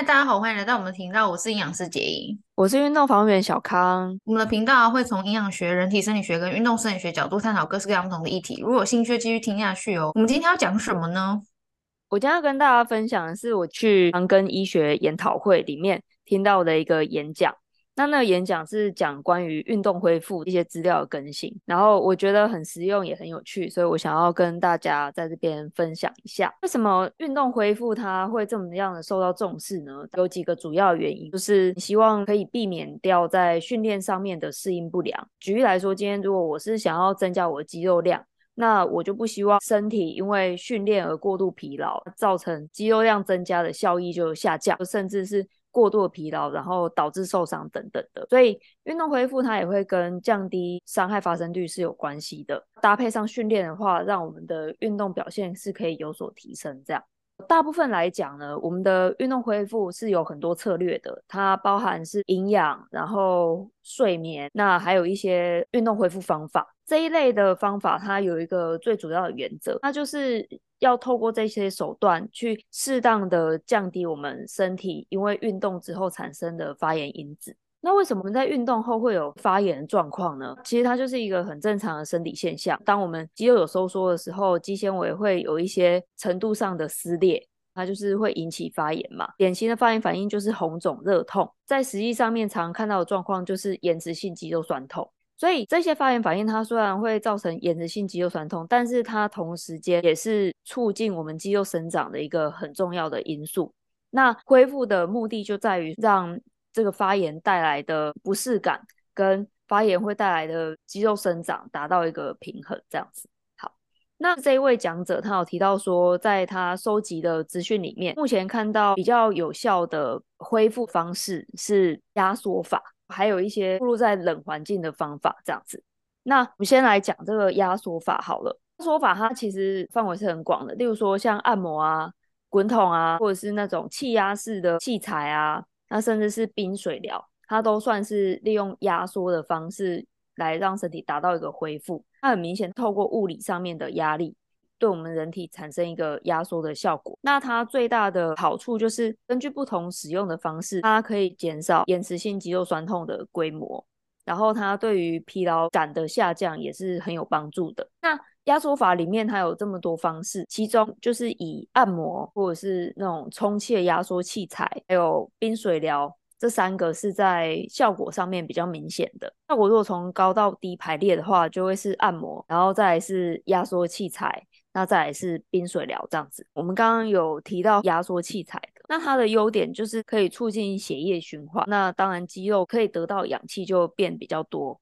嗨，大家好，欢迎来到我们的频道，我是营养师杰英，我是运动防护员小康。我们的频道会从营养学、人体生理学跟运动生理学角度探讨各式各样不同的议题。如果有兴趣，继续听下去哦。我们今天要讲什么呢？我今天要跟大家分享的是我去长庚医学研讨会里面听到的一个演讲。那那个演讲是讲关于运动恢复一些资料的更新，然后我觉得很实用也很有趣，所以我想要跟大家在这边分享一下，为什么运动恢复它会这么样的受到重视呢？有几个主要原因，就是希望可以避免掉在训练上面的适应不良。举例来说，今天如果我是想要增加我的肌肉量，那我就不希望身体因为训练而过度疲劳，造成肌肉量增加的效益就下降，甚至是。过度疲劳，然后导致受伤等等的，所以运动恢复它也会跟降低伤害发生率是有关系的。搭配上训练的话，让我们的运动表现是可以有所提升。这样，大部分来讲呢，我们的运动恢复是有很多策略的，它包含是营养，然后睡眠，那还有一些运动恢复方法。这一类的方法，它有一个最主要的原则，那就是。要透过这些手段去适当的降低我们身体因为运动之后产生的发炎因子。那为什么我们在运动后会有发炎的状况呢？其实它就是一个很正常的生理现象。当我们肌肉有收缩的时候，肌纤维会有一些程度上的撕裂，它就是会引起发炎嘛。典型的发炎反应就是红肿、热痛，在实际上面常看到的状况就是延迟性肌肉酸痛。所以这些发炎反应，它虽然会造成延迟性肌肉酸痛，但是它同时间也是促进我们肌肉生长的一个很重要的因素。那恢复的目的就在于让这个发炎带来的不适感跟发炎会带来的肌肉生长达到一个平衡，这样子。好，那这一位讲者他有提到说，在他收集的资讯里面，目前看到比较有效的恢复方式是压缩法。还有一些暴露在冷环境的方法，这样子。那我们先来讲这个压缩法好了。压缩法它其实范围是很广的，例如说像按摩啊、滚筒啊，或者是那种气压式的器材啊，那甚至是冰水疗，它都算是利用压缩的方式来让身体达到一个恢复。它很明显透过物理上面的压力。对我们人体产生一个压缩的效果。那它最大的好处就是根据不同使用的方式，它可以减少延迟性肌肉酸痛的规模，然后它对于疲劳感的下降也是很有帮助的。那压缩法里面它有这么多方式，其中就是以按摩或者是那种充气压缩器材，还有冰水疗这三个是在效果上面比较明显的。那我如果从高到低排列的话，就会是按摩，然后再是压缩器材。那再来是冰水疗这样子，我们刚刚有提到压缩器材的，那它的优点就是可以促进血液循环，那当然肌肉可以得到氧气就变比较多，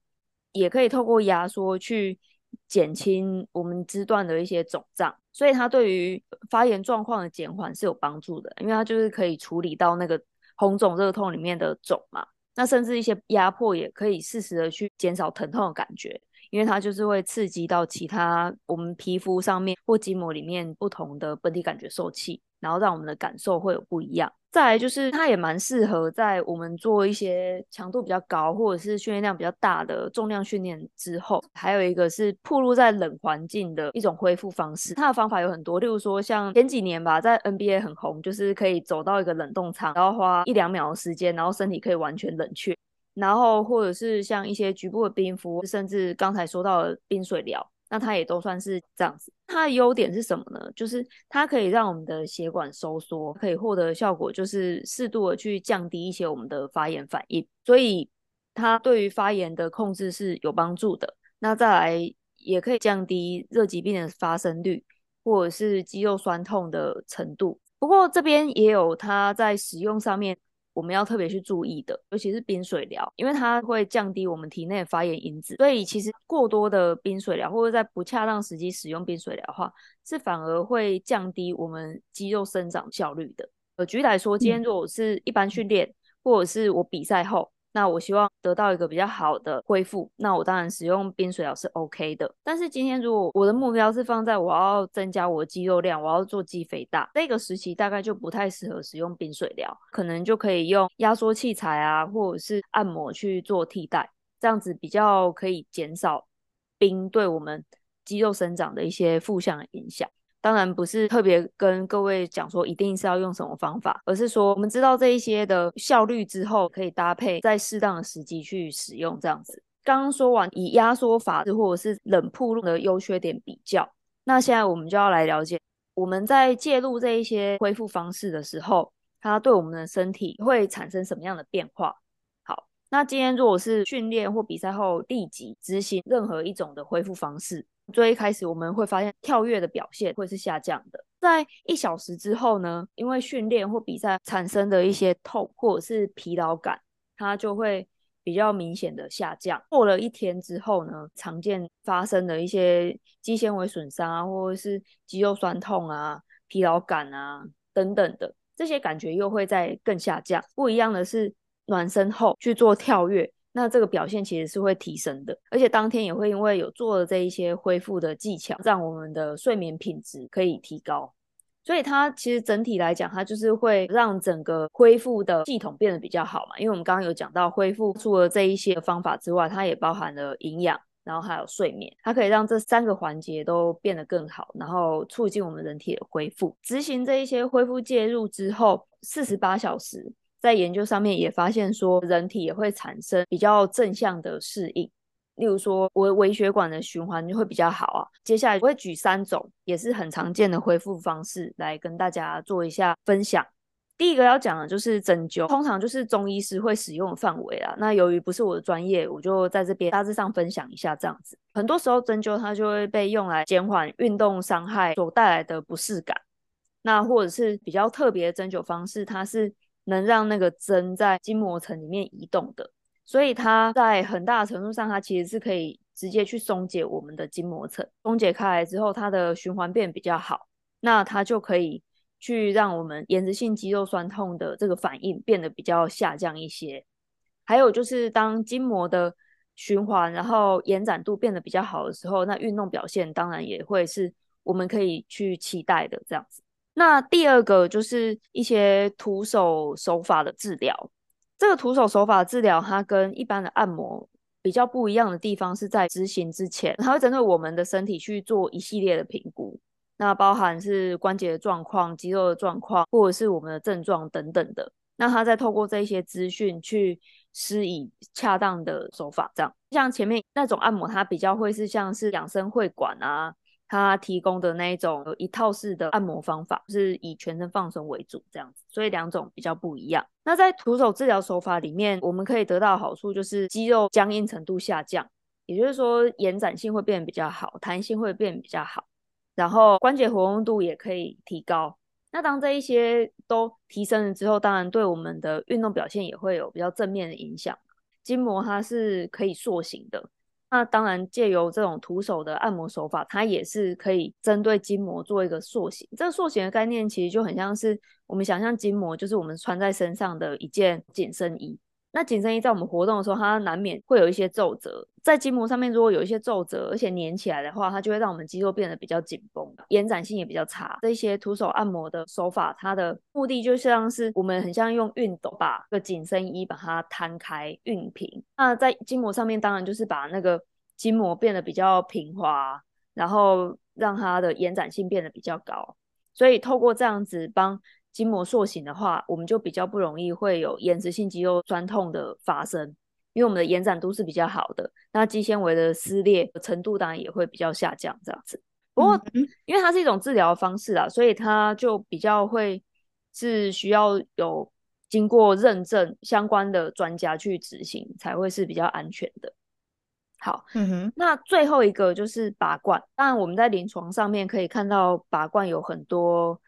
也可以透过压缩去减轻我们肢段的一些肿胀，所以它对于发炎状况的减缓是有帮助的，因为它就是可以处理到那个红肿热痛里面的肿嘛，那甚至一些压迫也可以适时的去减少疼痛的感觉。因为它就是会刺激到其他我们皮肤上面或筋膜里面不同的本体感觉受器，然后让我们的感受会有不一样。再来就是它也蛮适合在我们做一些强度比较高或者是训练量比较大的重量训练之后。还有一个是暴露在冷环境的一种恢复方式。它的方法有很多，例如说像前几年吧，在 NBA 很红，就是可以走到一个冷冻舱，然后花一两秒的时间，然后身体可以完全冷却。然后，或者是像一些局部的冰敷，甚至刚才说到的冰水疗，那它也都算是这样子。它的优点是什么呢？就是它可以让我们的血管收缩，可以获得效果，就是适度的去降低一些我们的发炎反应。所以它对于发炎的控制是有帮助的。那再来，也可以降低热疾病的发生率，或者是肌肉酸痛的程度。不过这边也有它在使用上面。我们要特别去注意的，尤其是冰水疗，因为它会降低我们体内的发炎因子，所以其实过多的冰水疗或者在不恰当时机使用冰水疗的话，是反而会降低我们肌肉生长效率的。呃，举例来说，今天如果是一般训练，嗯、或者是我比赛后。那我希望得到一个比较好的恢复，那我当然使用冰水疗是 OK 的。但是今天如果我的目标是放在我要增加我的肌肉量，我要做肌肥大，这个时期大概就不太适合使用冰水疗，可能就可以用压缩器材啊，或者是按摩去做替代，这样子比较可以减少冰对我们肌肉生长的一些负向的影响。当然不是特别跟各位讲说一定是要用什么方法，而是说我们知道这一些的效率之后，可以搭配在适当的时机去使用这样子。刚刚说完以压缩法或者是冷铺路的优缺点比较，那现在我们就要来了解我们在介入这一些恢复方式的时候，它对我们的身体会产生什么样的变化？好，那今天如果是训练或比赛后立即执行任何一种的恢复方式。最一开始我们会发现跳跃的表现会是下降的，在一小时之后呢，因为训练或比赛产生的一些痛或者是疲劳感，它就会比较明显的下降。过了一天之后呢，常见发生的一些肌纤维损伤啊，或者是肌肉酸痛啊、疲劳感啊等等的这些感觉又会再更下降。不一样的是，暖身后去做跳跃。那这个表现其实是会提升的，而且当天也会因为有做了这一些恢复的技巧，让我们的睡眠品质可以提高。所以它其实整体来讲，它就是会让整个恢复的系统变得比较好嘛。因为我们刚刚有讲到恢复，除了这一些方法之外，它也包含了营养，然后还有睡眠，它可以让这三个环节都变得更好，然后促进我们人体的恢复。执行这一些恢复介入之后，四十八小时。在研究上面也发现说，人体也会产生比较正向的适应，例如说，我微血管的循环就会比较好啊。接下来我会举三种也是很常见的恢复方式来跟大家做一下分享。第一个要讲的就是针灸，通常就是中医师会使用的范围啊。那由于不是我的专业，我就在这边大致上分享一下这样子。很多时候针灸它就会被用来减缓运动伤害所带来的不适感，那或者是比较特别的针灸方式，它是。能让那个针在筋膜层里面移动的，所以它在很大程度上，它其实是可以直接去松解我们的筋膜层。松解开来之后，它的循环变比较好，那它就可以去让我们延迟性肌肉酸痛的这个反应变得比较下降一些。还有就是，当筋膜的循环然后延展度变得比较好的时候，那运动表现当然也会是我们可以去期待的这样子。那第二个就是一些徒手手法的治疗。这个徒手手法治疗，它跟一般的按摩比较不一样的地方是在执行之前，它会针对我们的身体去做一系列的评估。那包含是关节的状况、肌肉的状况，或者是我们的症状等等的。那它再透过这些资讯去施以恰当的手法，这样。像前面那种按摩，它比较会是像是养生会馆啊。他提供的那一种有一套式的按摩方法，是以全身放松为主，这样子，所以两种比较不一样。那在徒手治疗手法里面，我们可以得到好处就是肌肉僵硬程度下降，也就是说延展性会变得比较好，弹性会变得比较好，然后关节活动度也可以提高。那当这一些都提升了之后，当然对我们的运动表现也会有比较正面的影响。筋膜它是可以塑形的。那当然，借由这种徒手的按摩手法，它也是可以针对筋膜做一个塑形。这个塑形的概念其实就很像是我们想象筋膜就是我们穿在身上的一件紧身衣。那紧身衣在我们活动的时候，它难免会有一些皱褶，在筋膜上面如果有一些皱褶，而且粘起来的话，它就会让我们肌肉变得比较紧绷，延展性也比较差。这些徒手按摩的手法，它的目的就像是我们很像用熨斗把个紧身衣把它摊开熨平。那在筋膜上面，当然就是把那个筋膜变得比较平滑，然后让它的延展性变得比较高。所以透过这样子帮。筋膜塑形的话，我们就比较不容易会有延迟性肌肉酸痛的发生，因为我们的延展度是比较好的，那肌纤维的撕裂程度当然也会比较下降。这样子，不过因为它是一种治疗方式啊，所以它就比较会是需要有经过认证相关的专家去执行，才会是比较安全的。好，嗯哼，那最后一个就是拔罐，当然我们在临床上面可以看到拔罐有很多。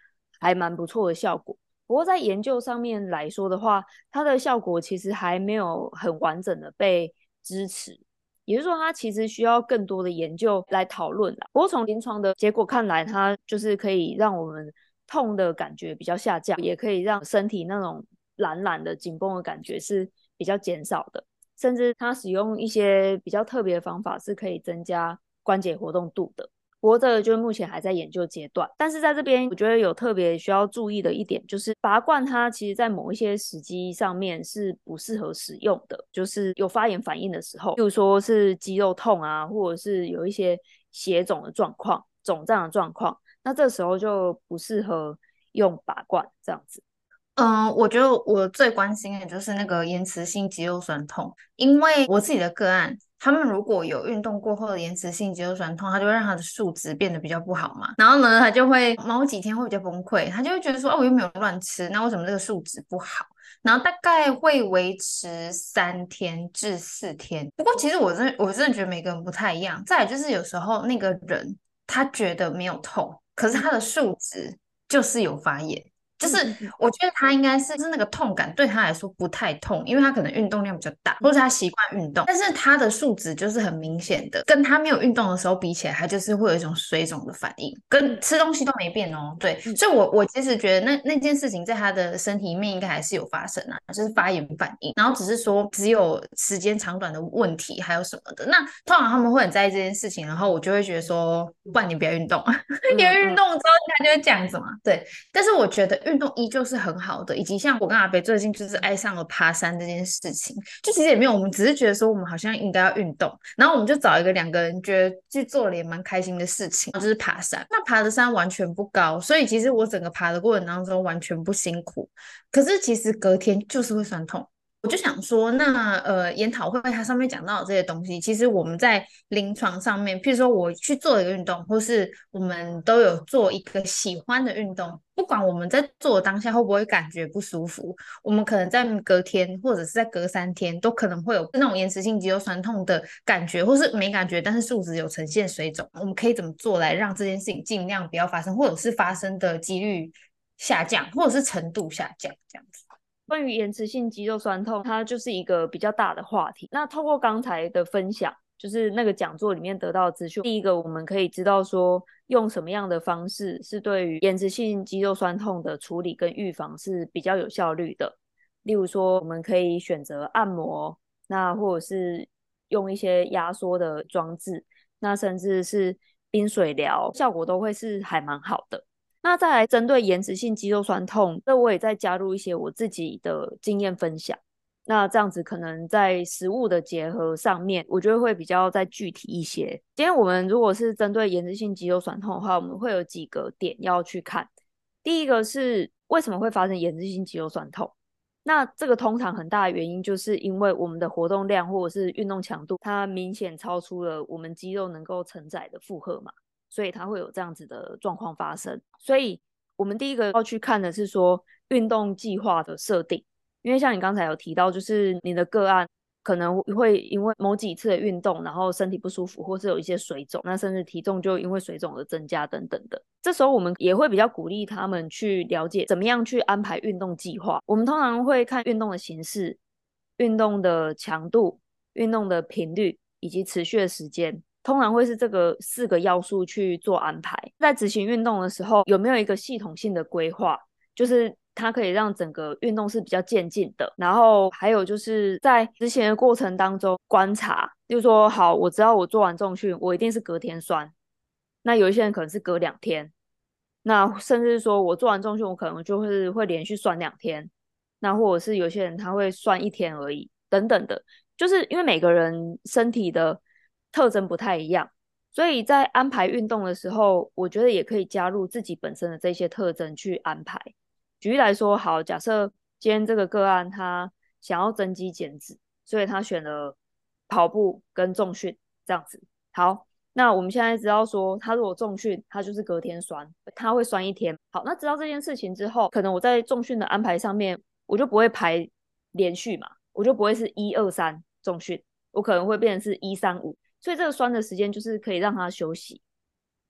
还蛮不错的效果，不过在研究上面来说的话，它的效果其实还没有很完整的被支持，也就是说，它其实需要更多的研究来讨论啦。不过从临床的结果看来，它就是可以让我们痛的感觉比较下降，也可以让身体那种懒懒的紧绷的感觉是比较减少的，甚至它使用一些比较特别的方法，是可以增加关节活动度的。不过这个就目前还在研究阶段，但是在这边我觉得有特别需要注意的一点，就是拔罐它其实在某一些时机上面是不适合使用的，就是有发炎反应的时候，比如说是肌肉痛啊，或者是有一些血肿的状况、肿胀的状况，那这时候就不适合用拔罐这样子。嗯，我觉得我最关心的就是那个延迟性肌肉酸痛，因为我自己的个案，他们如果有运动过后的延迟性肌肉酸痛，他就会让他的数值变得比较不好嘛，然后呢，他就会某几天会比较崩溃，他就会觉得说，哦，我又没有乱吃，那为什么这个数值不好？然后大概会维持三天至四天。不过其实我真我真的觉得每个人不太一样。再来就是有时候那个人他觉得没有痛，可是他的数值就是有发炎。就是我觉得他应该是，就是那个痛感对他来说不太痛，因为他可能运动量比较大，或者他习惯运动。但是他的数值就是很明显的，跟他没有运动的时候比起来，他就是会有一种水肿的反应，跟吃东西都没变哦。对，所以我我其实觉得那那件事情在他的身体里面应该还是有发生啊，就是发炎反应，然后只是说只有时间长短的问题，还有什么的。那通常他们会很在意这件事情，然后我就会觉得说，不然你不要运动，因为运动之后他就会这样子嘛。对，但是我觉得。运动依旧是很好的，以及像我跟阿北最近就是爱上了爬山这件事情，就其实也没有，我们只是觉得说我们好像应该要运动，然后我们就找一个两个人觉得去做了也蛮开心的事情，就是爬山。那爬的山完全不高，所以其实我整个爬的过程当中完全不辛苦，可是其实隔天就是会酸痛。我就想说，那呃研讨会它上面讲到的这些东西，其实我们在临床上面，譬如说我去做一个运动，或是我们都有做一个喜欢的运动，不管我们在做的当下会不会感觉不舒服，我们可能在隔天或者是在隔三天，都可能会有那种延迟性肌肉酸痛的感觉，或是没感觉，但是数值有呈现水肿。我们可以怎么做来让这件事情尽量不要发生，或者是发生的几率下降，或者是程度下降，这样子。关于延迟性肌肉酸痛，它就是一个比较大的话题。那透过刚才的分享，就是那个讲座里面得到资讯，第一个我们可以知道说，用什么样的方式是对于延迟性肌肉酸痛的处理跟预防是比较有效率的。例如说，我们可以选择按摩，那或者是用一些压缩的装置，那甚至是冰水疗，效果都会是还蛮好的。那再来针对延迟性肌肉酸痛，那我也再加入一些我自己的经验分享。那这样子可能在食物的结合上面，我觉得会比较再具体一些。今天我们如果是针对延迟性肌肉酸痛的话，我们会有几个点要去看。第一个是为什么会发生延迟性肌肉酸痛？那这个通常很大的原因就是因为我们的活动量或者是运动强度，它明显超出了我们肌肉能够承载的负荷嘛。所以它会有这样子的状况发生，所以我们第一个要去看的是说运动计划的设定，因为像你刚才有提到，就是你的个案可能会因为某几次的运动，然后身体不舒服，或是有一些水肿，那甚至体重就因为水肿而增加等等的。这时候我们也会比较鼓励他们去了解怎么样去安排运动计划。我们通常会看运动的形式、运动的强度、运动的频率以及持续的时间。通常会是这个四个要素去做安排，在执行运动的时候，有没有一个系统性的规划？就是它可以让整个运动是比较渐进的。然后还有就是在执行的过程当中观察，就是说，好，我知道我做完重训，我一定是隔天酸。那有一些人可能是隔两天，那甚至说我做完重训，我可能就是会连续酸两天。那或者是有些人他会酸一天而已，等等的，就是因为每个人身体的。特征不太一样，所以在安排运动的时候，我觉得也可以加入自己本身的这些特征去安排。举例来说，好，假设今天这个个案他想要增肌减脂，所以他选了跑步跟重训这样子。好，那我们现在知道说，他如果重训，他就是隔天酸，他会酸一天。好，那知道这件事情之后，可能我在重训的安排上面，我就不会排连续嘛，我就不会是一二三重训，我可能会变成是一三五。所以这个酸的时间就是可以让他休息，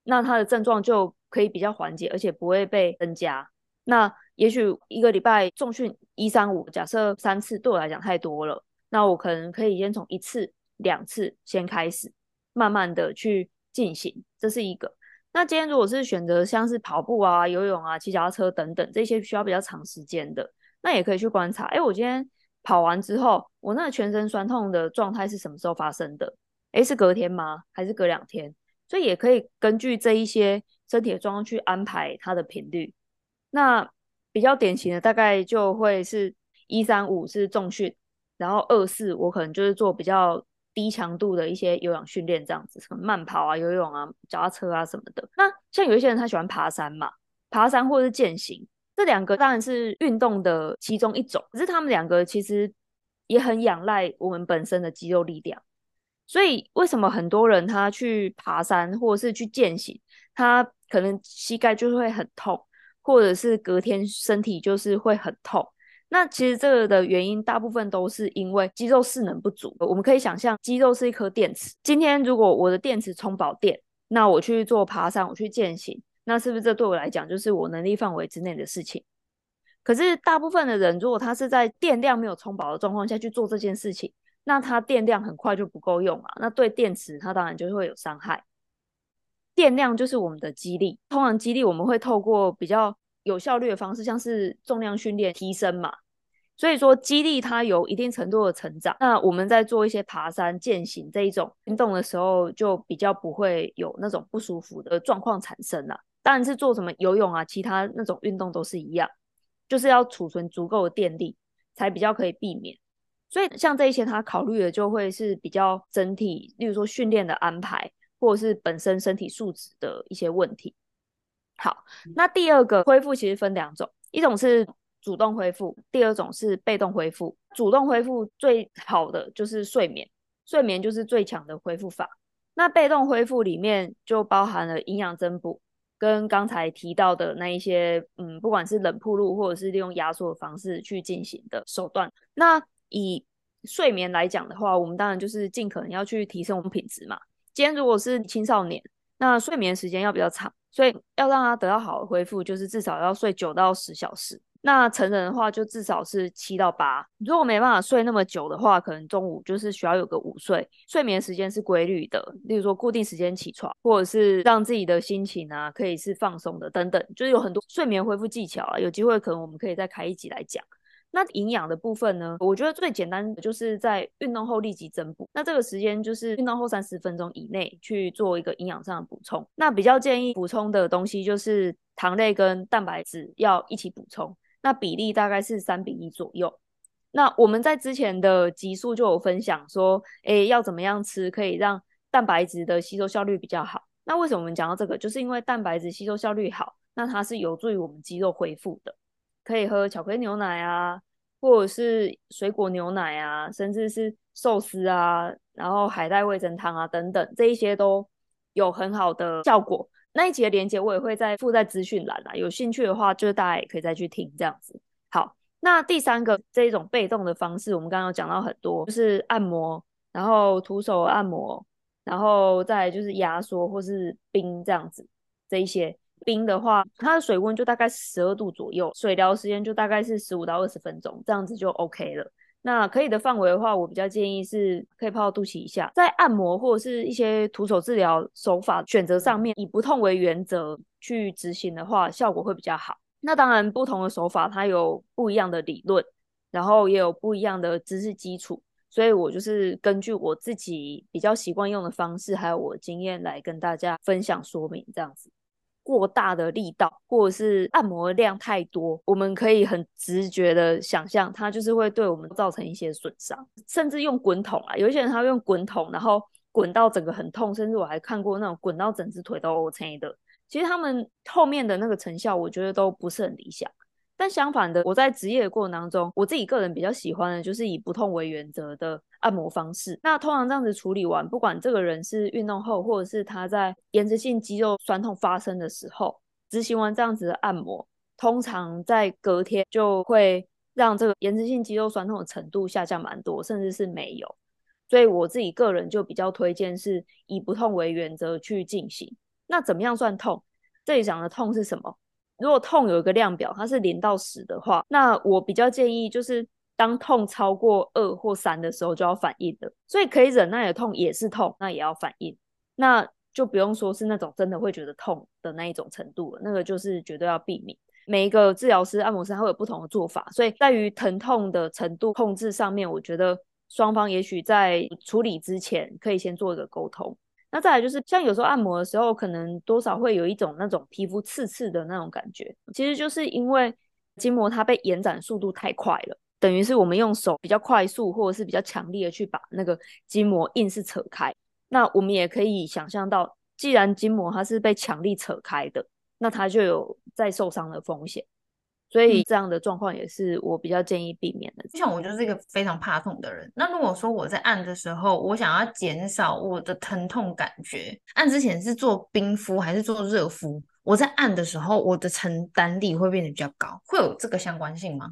那他的症状就可以比较缓解，而且不会被增加。那也许一个礼拜重训一三五，假设三次对我来讲太多了，那我可能可以先从一次、两次先开始，慢慢的去进行，这是一个。那今天如果是选择像是跑步啊、游泳啊、骑脚踏车等等这些需要比较长时间的，那也可以去观察，哎，我今天跑完之后，我那全身酸痛的状态是什么时候发生的？诶，是隔天吗？还是隔两天？所以也可以根据这一些身体的状况去安排它的频率。那比较典型的大概就会是一三五是重训，然后二四我可能就是做比较低强度的一些有氧训练，这样子，什么慢跑啊、游泳啊、脚踏车啊什么的。那像有一些人他喜欢爬山嘛，爬山或者是健行，这两个当然是运动的其中一种，可是他们两个其实也很仰赖我们本身的肌肉力量。所以为什么很多人他去爬山或者是去健行，他可能膝盖就会很痛，或者是隔天身体就是会很痛？那其实这个的原因大部分都是因为肌肉势能不足。我们可以想象，肌肉是一颗电池。今天如果我的电池充饱电，那我去做爬山，我去健行，那是不是这对我来讲就是我能力范围之内的事情？可是大部分的人，如果他是在电量没有充饱的状况下去做这件事情，那它电量很快就不够用啊。那对电池，它当然就会有伤害。电量就是我们的肌力，通常肌力我们会透过比较有效率的方式，像是重量训练提升嘛。所以说肌力它有一定程度的成长，那我们在做一些爬山、健行这一种运动的时候，就比较不会有那种不舒服的状况产生了。当然是做什么游泳啊，其他那种运动都是一样，就是要储存足够的电力，才比较可以避免。所以像这一些，他考虑的就会是比较整体，例如说训练的安排，或者是本身身体素质的一些问题。好，那第二个恢复其实分两种，一种是。主动恢复，第二种是被动恢复。主动恢复最好的就是睡眠，睡眠就是最强的恢复法。那被动恢复里面就包含了营养增补，跟刚才提到的那一些，嗯，不管是冷铺路或者是利用压缩的方式去进行的手段。那以睡眠来讲的话，我们当然就是尽可能要去提升我们品质嘛。今天如果是青少年，那睡眠时间要比较长，所以要让他得到好的恢复，就是至少要睡九到十小时。那成人的话，就至少是七到八。如果没办法睡那么久的话，可能中午就是需要有个午睡，睡眠时间是规律的，例如说固定时间起床，或者是让自己的心情啊可以是放松的等等，就是有很多睡眠恢复技巧啊。有机会可能我们可以再开一集来讲。那营养的部分呢，我觉得最简单的就是在运动后立即增补。那这个时间就是运动后三十分钟以内去做一个营养上的补充。那比较建议补充的东西就是糖类跟蛋白质要一起补充。那比例大概是三比一左右。那我们在之前的集数就有分享说，诶，要怎么样吃可以让蛋白质的吸收效率比较好？那为什么我们讲到这个？就是因为蛋白质吸收效率好，那它是有助于我们肌肉恢复的。可以喝巧克力牛奶啊，或者是水果牛奶啊，甚至是寿司啊，然后海带味噌汤啊等等，这一些都有很好的效果。那一集的连接我也会再附在资讯栏啦，有兴趣的话，就是大家也可以再去听这样子。好，那第三个这一种被动的方式，我们刚刚有讲到很多，就是按摩，然后徒手按摩，然后再就是压缩或是冰这样子。这一些冰的话，它的水温就大概十二度左右，水疗时间就大概是十五到二十分钟，这样子就 OK 了。那可以的范围的话，我比较建议是可以泡到肚脐以下，在按摩或者是一些徒手治疗手法选择上面，以不痛为原则去执行的话，效果会比较好。那当然，不同的手法它有不一样的理论，然后也有不一样的知识基础，所以我就是根据我自己比较习惯用的方式，还有我的经验来跟大家分享说明这样子。过大的力道，或者是按摩量太多，我们可以很直觉的想象，它就是会对我们造成一些损伤，甚至用滚筒啊，有一些人他会用滚筒，然后滚到整个很痛，甚至我还看过那种滚到整只腿都 OK 的。其实他们后面的那个成效，我觉得都不是很理想。但相反的，我在职业的过程当中，我自己个人比较喜欢的就是以不痛为原则的按摩方式。那通常这样子处理完，不管这个人是运动后，或者是他在延迟性肌肉酸痛发生的时候，执行完这样子的按摩，通常在隔天就会让这个延迟性肌肉酸痛的程度下降蛮多，甚至是没有。所以我自己个人就比较推荐是以不痛为原则去进行。那怎么样算痛？这里讲的痛是什么？如果痛有一个量表，它是零到十的话，那我比较建议就是当痛超过二或三的时候就要反应的。所以可以忍耐的痛也是痛，那也要反应。那就不用说是那种真的会觉得痛的那一种程度了，那个就是绝对要避免。每一个治疗师、按摩师他会有不同的做法，所以在于疼痛的程度控制上面，我觉得双方也许在处理之前可以先做一个沟通。那再来就是，像有时候按摩的时候，可能多少会有一种那种皮肤刺刺的那种感觉，其实就是因为筋膜它被延展速度太快了，等于是我们用手比较快速或者是比较强力的去把那个筋膜硬是扯开。那我们也可以想象到，既然筋膜它是被强力扯开的，那它就有再受伤的风险。所以这样的状况也是我比较建议避免的。就像我就是一个非常怕痛的人，那如果说我在按的时候，我想要减少我的疼痛感觉，按之前是做冰敷还是做热敷？我在按的时候，我的承担力会变得比较高，会有这个相关性吗？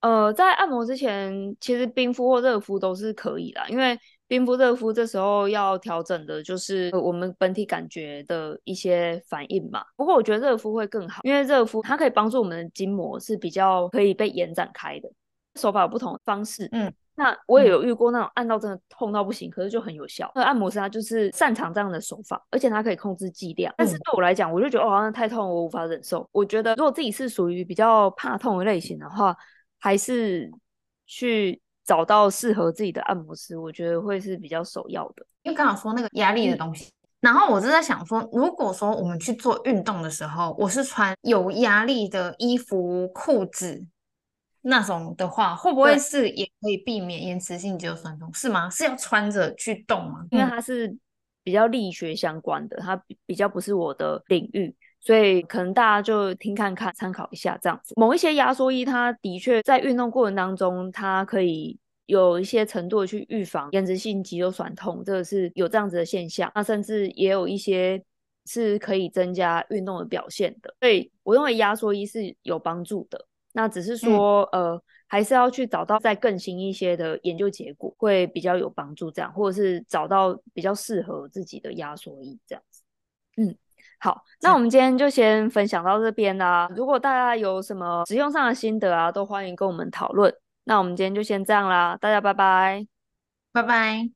呃，在按摩之前，其实冰敷或热敷都是可以的，因为。冰敷、热敷，这时候要调整的就是我们本体感觉的一些反应嘛。不过我觉得热敷会更好，因为热敷它可以帮助我们的筋膜是比较可以被延展开的。手法有不同的方式，嗯，那我也有遇过那种按到真的痛到不行，嗯、可是就很有效。那按摩师他就是擅长这样的手法，而且他可以控制剂量。但是对我来讲，我就觉得哦，好像太痛，我无法忍受。我觉得如果自己是属于比较怕痛的类型的话，还是去。找到适合自己的按摩师，我觉得会是比较首要的。因为刚好说那个压力的东西，嗯、然后我就在想说，如果说我们去做运动的时候，我是穿有压力的衣服、裤子那种的话，会不会是也可以避免延迟性肌肉酸痛？是吗？是要穿着去动吗？因为它是比较力学相关的，它比较不是我的领域。所以可能大家就听看看，参考一下这样子。某一些压缩衣，它的确在运动过程当中，它可以有一些程度的去预防延迟性肌肉酸痛，这个是有这样子的现象。那甚至也有一些是可以增加运动的表现的。所以我认为压缩衣是有帮助的。那只是说，嗯、呃，还是要去找到再更新一些的研究结果，会比较有帮助。这样，或者是找到比较适合自己的压缩衣这样子。嗯。好，那我们今天就先分享到这边啦。如果大家有什么使用上的心得啊，都欢迎跟我们讨论。那我们今天就先这样啦，大家拜拜，拜拜。